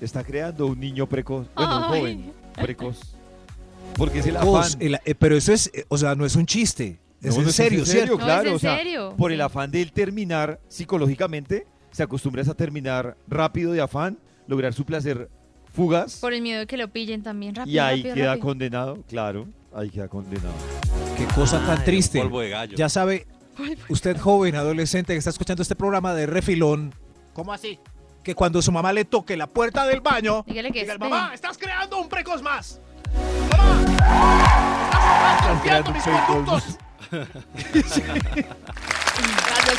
Está creando un niño precoz, bueno, un joven precoz. Porque es el Vos, afán. el- eh, pero eso es, eh, o sea, no es un chiste. Es No, en no serio, ¿cierto? No, claro. es en o sea, serio. Por el afán de él terminar psicológicamente, se acostumbra a terminar rápido de afán, lograr su placer fugaz Por el miedo de que lo pillen también rápido. y ahí rápido, queda rápido. condenado, claro, ahí queda condenado. Qué cosa tan triste. polvo de gallo. Ya sabe, usted joven, adolescente que está escuchando este programa de refilón, ¿Cómo así? que cuando su mamá le toque la puerta del baño, Dígale que Diga, espere. mamá, estás creando un precos más. Mis conductos. Gracias,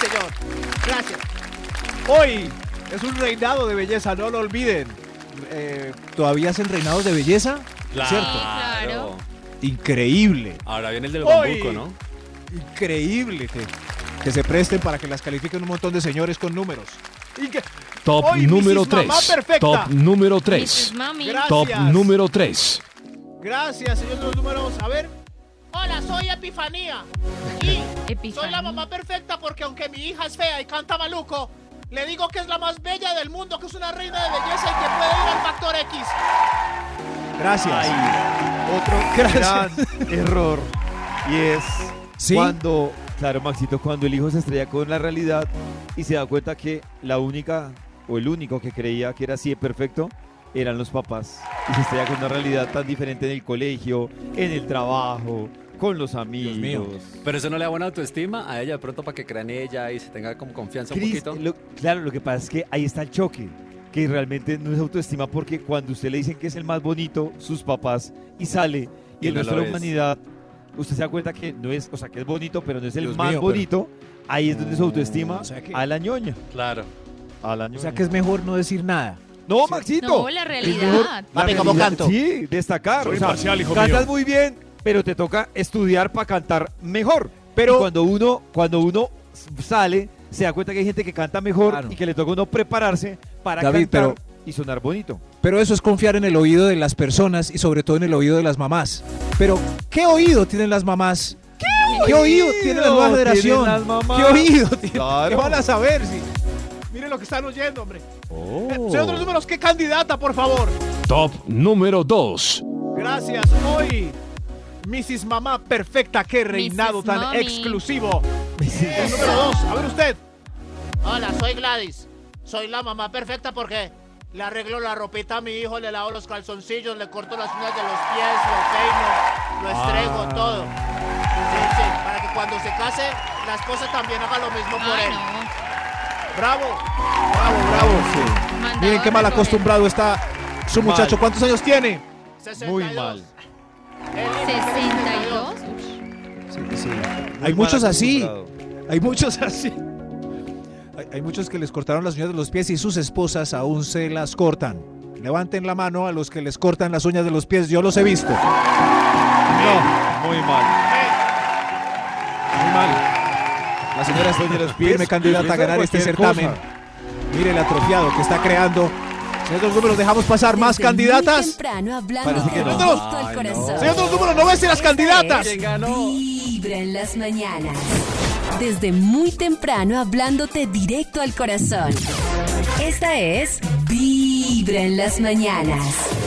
señor. Gracias. hoy es un reinado de belleza, no lo olviden. Eh, ¿Todavía hacen reinados de belleza? ¿Cierto? claro. Increíble, Ahora viene el del Hoy- bambuco, ¿no? increíble que, que se presten para que las califiquen un montón de señores con números. Top Hoy, número Mrs. Mamá 3. Perfecta. Top número Mrs. 3. Mami. Gracias. Top número 3. Gracias, señor de los números. A ver, Hola, soy Epifanía. Y Epifanía. soy la mamá perfecta porque aunque mi hija es fea y canta maluco, le digo que es la más bella del mundo, que es una reina de belleza y que puede ir al factor X. gracias. Otro Gracias. gran error y es ¿Sí? Cuando, claro, Maxito, cuando el hijo se estrella con la realidad y se da cuenta que la única o el único que creía que era así de perfecto eran los papás. Y se estrella con una realidad tan diferente en el colegio, en el trabajo, con los amigos. Pero eso no le da buena autoestima a ella de pronto para que crea en ella y se tenga como confianza un poquito. lo- claro, lo que pasa es que ahí está el choque, que realmente no es autoestima porque cuando usted le dicen que es el más bonito, sus papás, y sale, y, Y el no resto de la humanidad, usted se da cuenta que no es, o sea, que es bonito, pero no es el Dios más mío, pero- bonito, ahí es donde su autoestima O sea que- a la ñoña. Claro. A la O ñoña. sea que es mejor no decir nada. No, Maxito. No, la realidad. mejor la Papi, ¿cómo realidad. canto? Sí, destacar. Soy o sea, imparcial, hijo cantas mío. muy bien, pero te toca estudiar para cantar mejor. Pero- cuando uno, cuando uno sale, se da cuenta que hay gente que canta mejor Claro. y que le toca a uno prepararse para David, cantar pero- y sonar bonito. Pero eso es confiar en el oído de las personas y sobre todo en el oído de las mamás. Pero, ¿qué oído tienen las mamás? ¿Qué, oído tiene la nueva tienen generación? las mamás? ¿Qué oído tienen? Claro. ¿Qué van a saber? Si... Miren lo que están oyendo, hombre. Oh. Eh, señor de los números, ¿qué candidata, por favor? Top número 2. Gracias. Hoy, Mrs. Mamá Perfecta, qué reinado Mrs. tan Mommy. exclusivo. El número dos, a ver usted. Hola, soy Gladys. Soy la mamá perfecta porque le arreglo la ropita a mi hijo, le lavo los calzoncillos, le corto las uñas de los pies, lo peino, lo estrego, Ah. todo. Sí, sí, para que cuando se case, la esposa también haga lo mismo por Ay, él. no. Bravo. Bravo, bravo. Miren qué mal acostumbrado está su Mal. muchacho. ¿Cuántos años tiene? 62. Muy mal. Él tiene 62. Hay muchos así. Hay muchos así. Hay, hay muchos que les cortaron las uñas de los pies y sus esposas aún se las cortan. Levanten la mano a los que les cortan las uñas de los pies. Yo los he visto. No, muy mal. Muy mal. La señora de los firme candidata a ganar este certamen. cosa. Mire el atrofiado que está creando. Señor de los números, dejamos pasar más Desde candidatas. temprano Parece que no. directo Ay, al no. corazón. Señor de los números, no ves las candidatas. Vibra en las mañanas. Desde muy temprano hablándote directo al corazón. Esta es Vibra en las mañanas.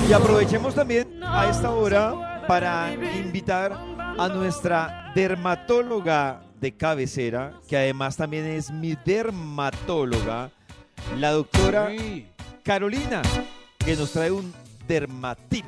Y aprovechemos también a esta hora para invitar a nuestra dermatóloga de cabecera, que además también es mi dermatóloga, la doctora Carolina, que nos trae un dermatip.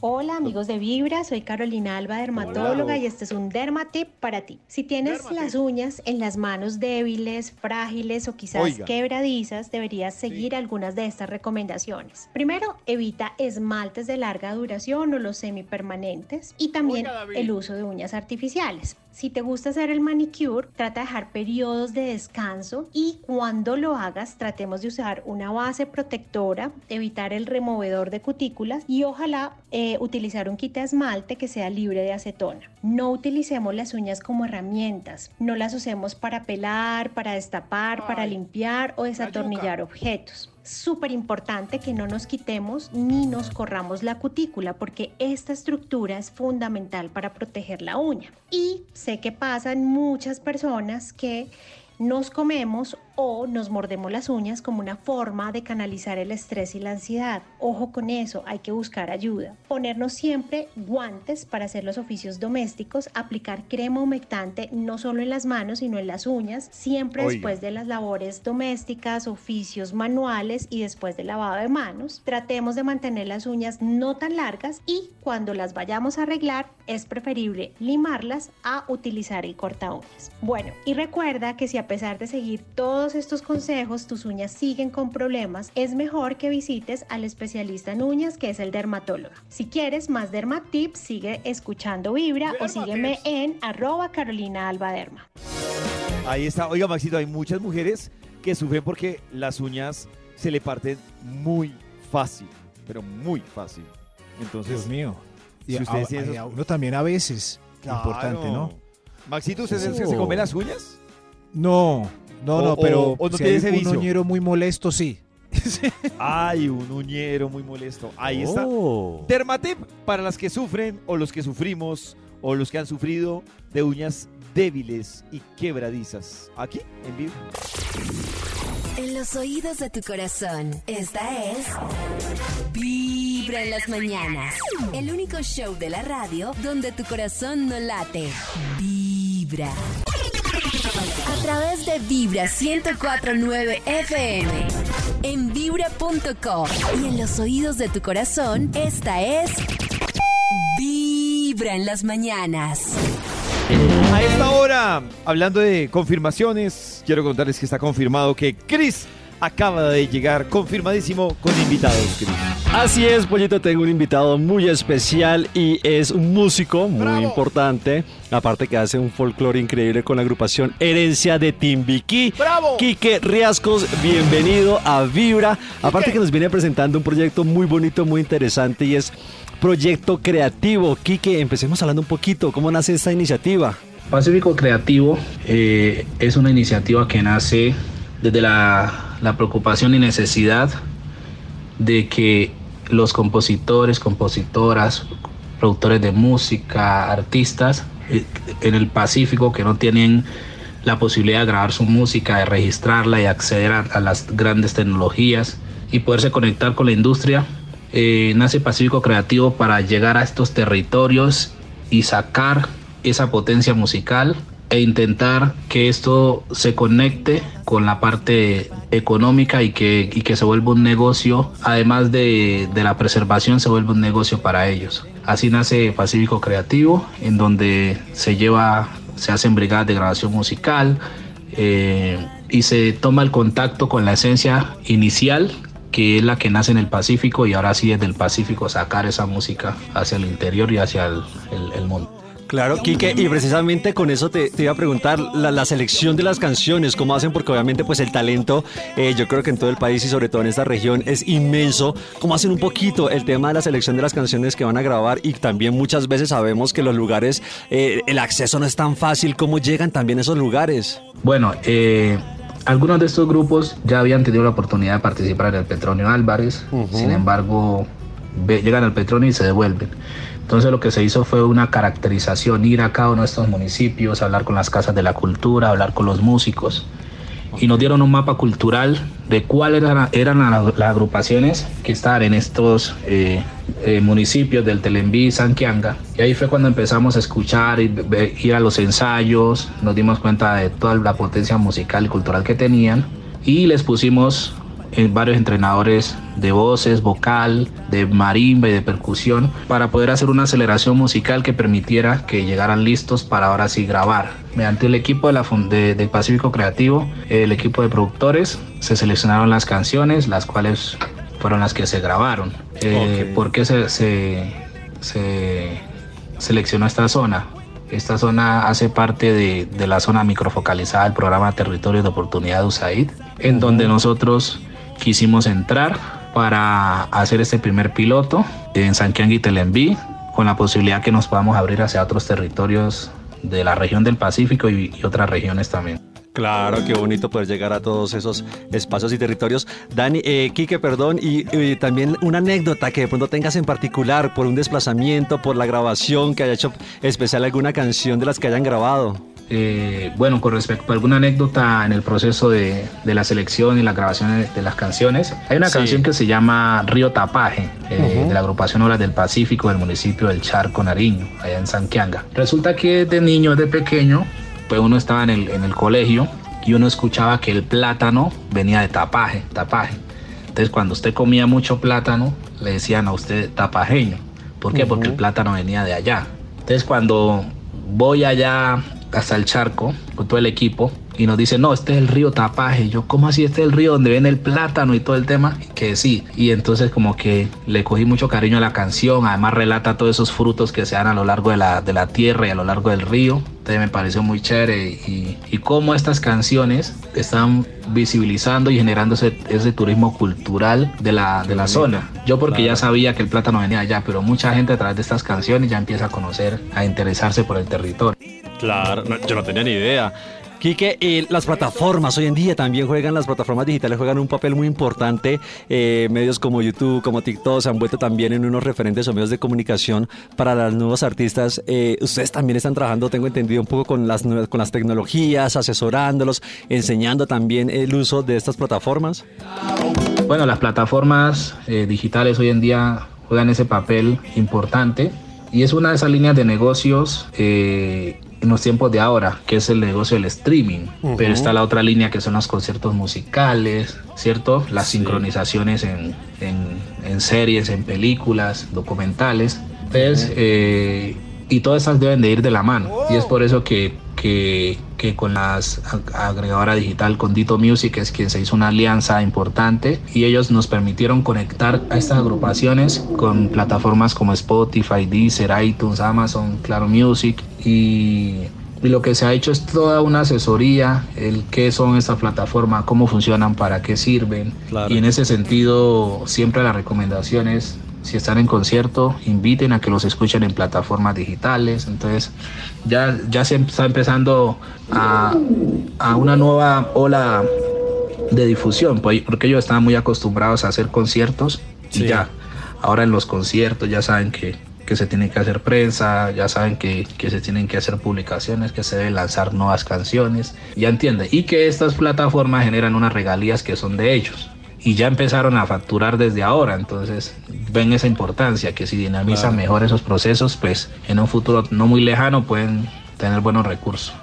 Hola amigos de Vibra, soy Carolina Alba, dermatóloga Hola. y este es un dermatip para ti. Si tienes Dermatip. las uñas en las manos débiles, frágiles o quizás Oiga. quebradizas, deberías seguir algunas de estas recomendaciones. Primero, evita esmaltes de larga duración o los semipermanentes y también Oiga, el uso de uñas artificiales. Si te gusta hacer el manicure, trata de dejar periodos de descanso y cuando lo hagas tratemos de usar una base protectora, evitar el removedor de cutículas y ojalá eh, utilizar un kit de esmalte que sea libre de acetona. No utilicemos las uñas como herramientas, no las usemos para pelar, para destapar, para limpiar o desatornillar objetos. Súper importante que no nos quitemos ni nos corramos la cutícula porque esta estructura es fundamental para proteger la uña. Y sé que pasan muchas personas que nos comemos o nos mordemos las uñas como una forma de canalizar el estrés y la ansiedad. Ojo con eso, hay que buscar ayuda. Ponernos siempre guantes para hacer los oficios domésticos, aplicar crema humectante no solo en las manos sino en las uñas, siempre Oiga. después de las labores domésticas, oficios manuales y después del lavado de manos. Tratemos de mantener las uñas no tan largas y cuando las vayamos a arreglar es preferible limarlas a utilizar el corta uñas. Bueno, y recuerda que si a pesar de seguir todos estos consejos tus uñas siguen con problemas, es mejor que visites al especialista en uñas que es el dermatólogo. Si quieres más dermatips, sigue escuchando Vibra o sígueme en arroba Carolina Alba Derma. Ahí está. Oiga, Maxito, hay muchas mujeres que sufren porque las uñas se le parten muy fácil, pero muy fácil. Entonces, Dios mío. Y si a, ustedes a- esos- a uno también a veces. Importante. ¿no? Maxito, ¿usted es el que Oh. se come las uñas? No, no, O- no, o- pero o no si tiene hay ese un vicio. uñero muy molesto, sí. Ay, un uñero muy molesto. Ahí está. Oh. Dermatip para las que sufren o los que sufrimos o los que han sufrido de uñas débiles y quebradizas. Aquí, en vivo. En los oídos de tu corazón, esta es Vibra en las mañanas. El único show de la radio donde tu corazón no late. Vibra. A través de Vibra 1049 FM. En vibra.com. Y en los oídos de tu corazón, esta es. Vibra en las mañanas. A esta hora, hablando de confirmaciones, quiero contarles que está confirmado que Chris acaba de llegar confirmadísimo con invitados, Chris. Así es, Pollito, tengo un invitado muy especial y es un músico muy importante. Aparte que hace un folclore increíble con la agrupación Herencia de Timbiquí. ¡Bravo! Quique Riascos, bienvenido a Vibra. Aparte que nos viene presentando un proyecto muy bonito, muy interesante y es Proyecto Creativo. Quique, empecemos hablando un poquito. ¿Cómo nace esta iniciativa? Pacífico Creativo eh, es una iniciativa que nace desde la, la preocupación y necesidad de que los compositores, compositoras, productores de música, artistas eh, en el Pacífico que no tienen la posibilidad de grabar su música, de registrarla y acceder a, las grandes tecnologías y poderse conectar con la industria. Eh, nace Pacífico Creativo para llegar a estos territorios y sacar esa potencia musical e intentar que esto se conecte con la parte económica y que, y que se vuelva un negocio, además de, de la preservación, se vuelva un negocio para ellos. Así nace Pacífico Creativo, en donde se lleva, se hacen brigadas de grabación musical eh, y se toma el contacto con la esencia inicial que es la que nace en el Pacífico y ahora sí desde el Pacífico sacar esa música hacia el interior y hacia el, el, el mundo. Claro, Quique, y precisamente con eso te, te iba a preguntar la, la, selección de las canciones, cómo hacen, porque obviamente pues el talento, eh, yo creo que en todo el país y sobre todo en esta región es inmenso, cómo hacen un poquito el tema de la selección de las canciones que van a grabar y también muchas veces sabemos que los lugares, eh, el acceso no es tan fácil, cómo llegan también a esos lugares. Bueno, eh, algunos de estos grupos ya habían tenido la oportunidad de participar en el Petronio Álvarez, uh -huh. sin embargo ve, llegan al Petronio y se devuelven. Entonces lo que se hizo fue una caracterización, ir a cada uno de estos municipios, hablar con las casas de la cultura, hablar con los músicos. Y nos dieron un mapa cultural de cuáles eran, las, agrupaciones que estaban en estos eh, eh, municipios del Telembí y Sanquianga. Y ahí fue cuando empezamos a escuchar y ir a los ensayos, nos dimos cuenta de toda la potencia musical y cultural que tenían. Y les pusimos varios entrenadores de voces, vocal, de marimba y de percusión para poder hacer una aceleración musical que permitiera que llegaran listos para ahora sí grabar. Mediante el equipo de, la, de, de Pacífico Creativo, el equipo de productores, se seleccionaron las canciones, las cuales fueron las que se grabaron. Eh, okay. ¿Por qué se, se, se seleccionó esta zona? Esta zona hace parte de, de, la zona microfocalizada del programa Territorio de Oportunidad de USAID, en donde nosotros quisimos entrar para hacer este primer piloto en Sanquiangui y Telembí, con la posibilidad que nos podamos abrir hacia otros territorios de la región del Pacífico y, y otras regiones también. Claro, qué bonito poder llegar a todos esos espacios y territorios. Dani, eh, Quique, perdón, y, y, también una anécdota que de pronto tengas en particular por un desplazamiento, por la grabación, que haya hecho especial alguna canción de las que hayan grabado. Eh, bueno, con respecto a alguna anécdota en el proceso de, de la selección y la grabación de, las canciones, hay una sí. canción que se llama Río Tapaje, eh, uh -huh. de la agrupación Olas del Pacífico del municipio del Charco Nariño, allá en Sanquianga. Resulta que de niño, de pequeño, pues uno estaba en el, en el colegio y uno escuchaba que el plátano venía de tapaje, tapaje. Entonces cuando usted comía mucho plátano, le decían a usted tapajeño. ¿Por qué? Uh -huh. Porque el plátano venía de allá. Entonces cuando voy allá hasta el charco con todo el equipo y nos dice, no, este es el río Tapaje. Yo, ¿cómo así este es el río donde viene el plátano y todo el tema? Que sí. Y entonces como que le cogí mucho cariño a la canción. Además relata todos esos frutos que se dan a lo largo de la, de la tierra y a lo largo del río. Entonces me pareció muy chévere y, y cómo estas canciones están visibilizando y generando ese, ese turismo cultural de la, de la zona. Yo porque claro. ya sabía que el plátano venía allá, pero mucha gente a través de estas canciones ya empieza a conocer, a interesarse por el territorio. Claro, no, yo no tenía ni idea. Quique, eh, las plataformas hoy en día también juegan, las plataformas digitales juegan un papel muy importante. Eh, medios como YouTube, como TikTok se han vuelto también en unos referentes o medios de comunicación para los nuevos artistas. Eh, ustedes también están trabajando, tengo entendido, un poco con las, con las tecnologías, asesorándolos, enseñando también el uso de estas plataformas. Bueno, las plataformas digitales hoy en día juegan ese papel importante y es una de esas líneas de negocios en los tiempos de ahora, que es el negocio del streaming. Ujú. Pero está la otra línea que son los conciertos musicales, ¿cierto? Las sincronizaciones en, en- en series, en películas, documentales. Entonces, eh, y todas esas deben de ir de la mano. Y es por eso que, que, que con las ag- agregadora digital, con Dito Music, es quien se hizo una alianza importante y ellos nos permitieron conectar a estas agrupaciones con plataformas como Spotify, Deezer, iTunes, Amazon, Claro Music y y lo que se ha hecho es toda una asesoría, el qué son estas plataformas, cómo funcionan, para qué sirven. Y en ese sentido, siempre la recomendación es, si están en concierto, inviten a que los escuchen en plataformas digitales. Entonces, ya, ya se está empezando a, a una nueva ola de difusión, pues, porque ellos estaban muy acostumbrados a hacer conciertos y Sí. ya, ahora en los conciertos ya saben que, que se tiene que hacer prensa, ya saben que, que se tienen que hacer publicaciones, que se deben lanzar nuevas canciones, ya entienden, y que estas plataformas generan unas regalías que son de ellos. Y ya empezaron a facturar desde ahora, entonces ven esa importancia, que si dinamizan Claro. mejor esos procesos, pues en un futuro no muy lejano pueden tener buenos recursos.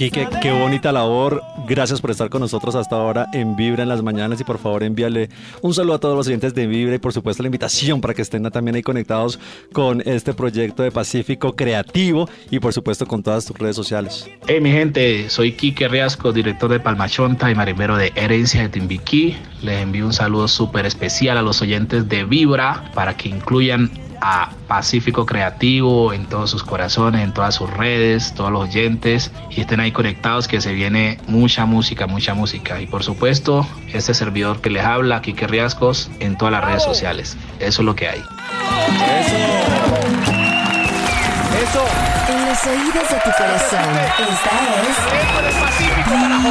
Quique, qué bonita labor. Gracias por estar con nosotros hasta ahora en Vibra en las mañanas y por favor envíale un saludo a todos los oyentes de Vibra y por supuesto la invitación para que estén también ahí conectados con este proyecto de Pacífico Creativo y por supuesto con todas tus redes sociales. Hey mi gente, soy Quique Riasco, director de Palmachonta y marimero de Herencia de Timbiquí. Les envío un saludo súper especial a los oyentes de Vibra para que incluyan a Pacífico Creativo en todos sus corazones, en todas sus redes, todos los oyentes y estén ahí conectados que se viene mucha música, mucha música. Y por supuesto, este servidor que les habla, Quique Riascos, en todas las redes sociales. Eso es lo que hay. Eso. En los oídos de tu corazón, esta es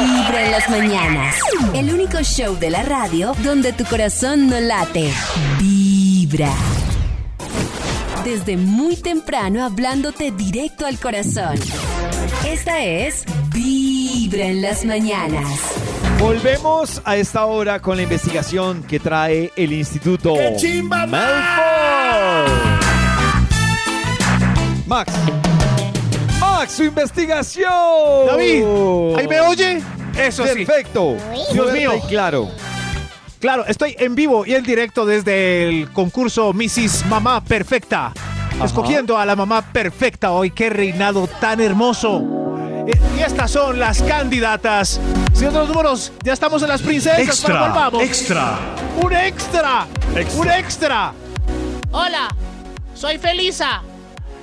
Vibra en las mañanas. El único show de la radio donde tu corazón no late. Vibra. Desde muy temprano hablándote directo al corazón. Esta es Vibra en las mañanas. Volvemos a esta hora con la investigación que trae el Instituto ¡Qué chimba, Malfoy. Max. Max, su investigación. David, ¿ahí me oye? Eso sí. Perfecto. Dios mío. claro. Claro, estoy en vivo y en directo desde el concurso Mrs. Mamá Perfecta. Escogiendo a la mamá perfecta hoy. ¡Qué reinado tan hermoso! Y estas son las candidatas. Señor de los números, ya estamos en las princesas. Extra, ¿Para cuál vamos? extra. ¡Un extra! ¡Un extra! Hola, soy Felisa.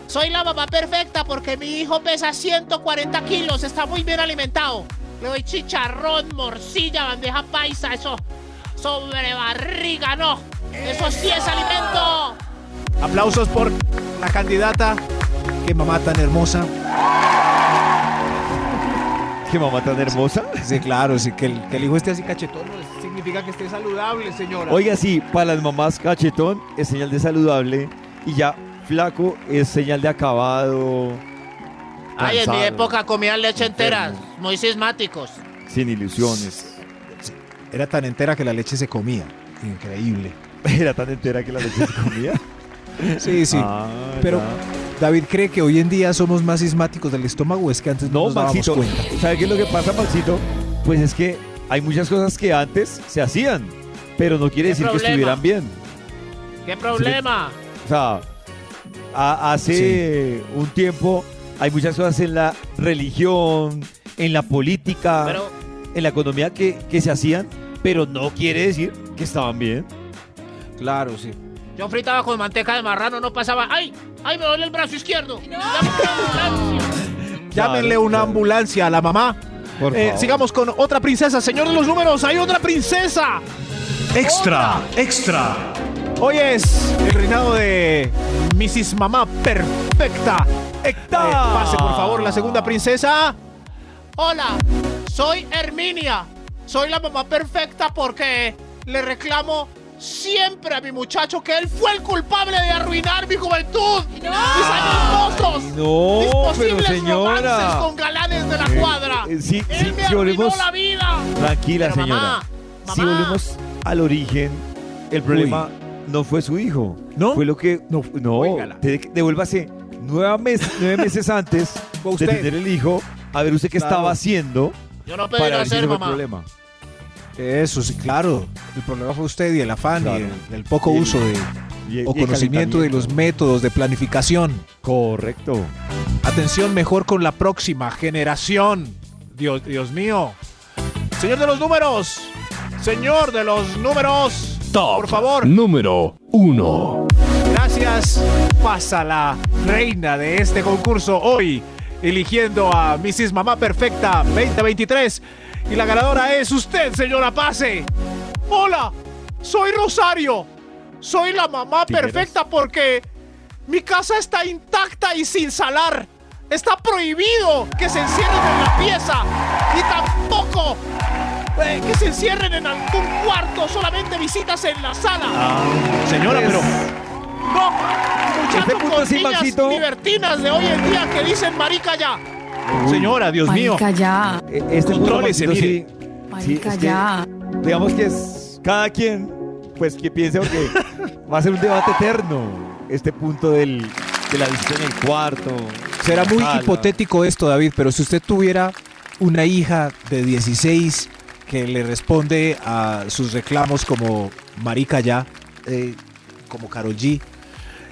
Soy la mamá perfecta porque mi hijo pesa 140 kilos, está muy bien alimentado. Le doy chicharrón, morcilla, bandeja paisa, eso sobre barriga, no. Eso sí es alimento. Aplausos por la candidata. ¡Qué mamá tan hermosa! ¿Qué mamá tan hermosa? Sí, claro, sí, que el, que el hijo esté así cachetón. No significa que esté saludable, señora. Oiga, sí, para las mamás cachetón es señal de saludable y ya flaco es señal de acabado. Ay, en mi cansado, época comían leche entera, muy sismáticos. Sin ilusiones. Era tan entera que la leche se comía. Increíble. Era tan entera que la leche se comía. Sí, sí. Ah, Pero, ya. David, ¿cree que hoy en día somos más sismáticos del estómago o es que antes no, No, nos dábamos Maxito, cuenta? ¿sabe qué es lo que pasa, Maxito? Pues es que hay muchas cosas que antes se hacían, pero no quiere ¿Qué decir que estuvieran bien. ¿Qué problema? O sea, a- hace un tiempo hay muchas cosas en la religión, en la política, Pero- en la economía que, que se hacían, pero no quiere decir que estaban bien. Claro, sí. Yo fritaba con manteca de marrano, no pasaba. ¡Ay! ¡Ay, me duele el brazo izquierdo! ¡Llame una ambulancia! Llámenle una ambulancia a la mamá. Por Eh, favor. sigamos con otra princesa. Señor de los números, hay otra princesa. Extra, extra. Hoy es el reinado de Mrs. Mamá Perfecta. Eh, pase, por favor, la segunda princesa. Hola, soy Herminia. Soy la mamá perfecta porque le reclamo siempre a mi muchacho que él fue el culpable de arruinar mi juventud. Mis años mozos. No, mis pero señora. romances con galanes de la Eh, cuadra. eh, sí, él sí, me si volvemos- la vida. Tranquila, Pero señora. mamá, Si volvemos al origen, el problema no fue su hijo. ¿No? Fue lo que. No, no. De- Devuélvase nueve, mes- nueve meses antes de tener el hijo. A ver usted qué Claro. estaba haciendo. Yo no pedí para si ese fue el mamá. problema. Eso sí, claro. El problema fue usted y el afán Claro. y el, el poco Y el- uso de y el- o y conocimiento de los métodos de planificación. Correcto. Atención mejor con la próxima generación. Dios, Dios mío. Señor de los números. Señor de los números. Por favor. Número 1. Gracias. Pasa la reina de este concurso hoy, eligiendo a Mrs. Mamá Perfecta 2023. Y la ganadora es usted, señora Pase. Hola, soy Rosario. Soy la mamá perfecta porque mi casa está intacta y sin salar. Está prohibido que se encierren en la pieza y tampoco eh, que se encierren en algún cuarto, solamente visitas en la sala. Ah, Señora, pero no, muchachos Este punto con sí, niñas Maxito. libertinas de hoy en día que dicen marica ya. Señora, Dios mío. Marica, ya. eh, Este punto, Contrólese, Maxito, mire. sí- sí, Marica, que, ya. digamos que es cada quien, pues que piense porque va a ser un debate eterno este punto del, de la visita en el cuarto. Será muy sala. hipotético esto, David, pero si usted tuviera una hija de 16 que le responde a sus reclamos como marica ya, eh, como Karol G,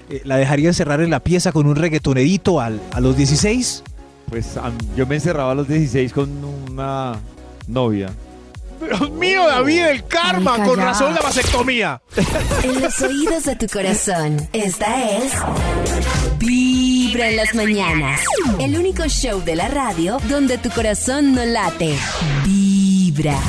eh, ¿la dejaría encerrar en la pieza con un reggaetonerito al, a los 16? Pues yo me encerraba a los 16 con una novia. Dios mío, David, el karma. Con razón la vasectomía. En los oídos de tu corazón, esta es Vibra en las mañanas. El único show de la radio donde tu corazón no late. Vibra.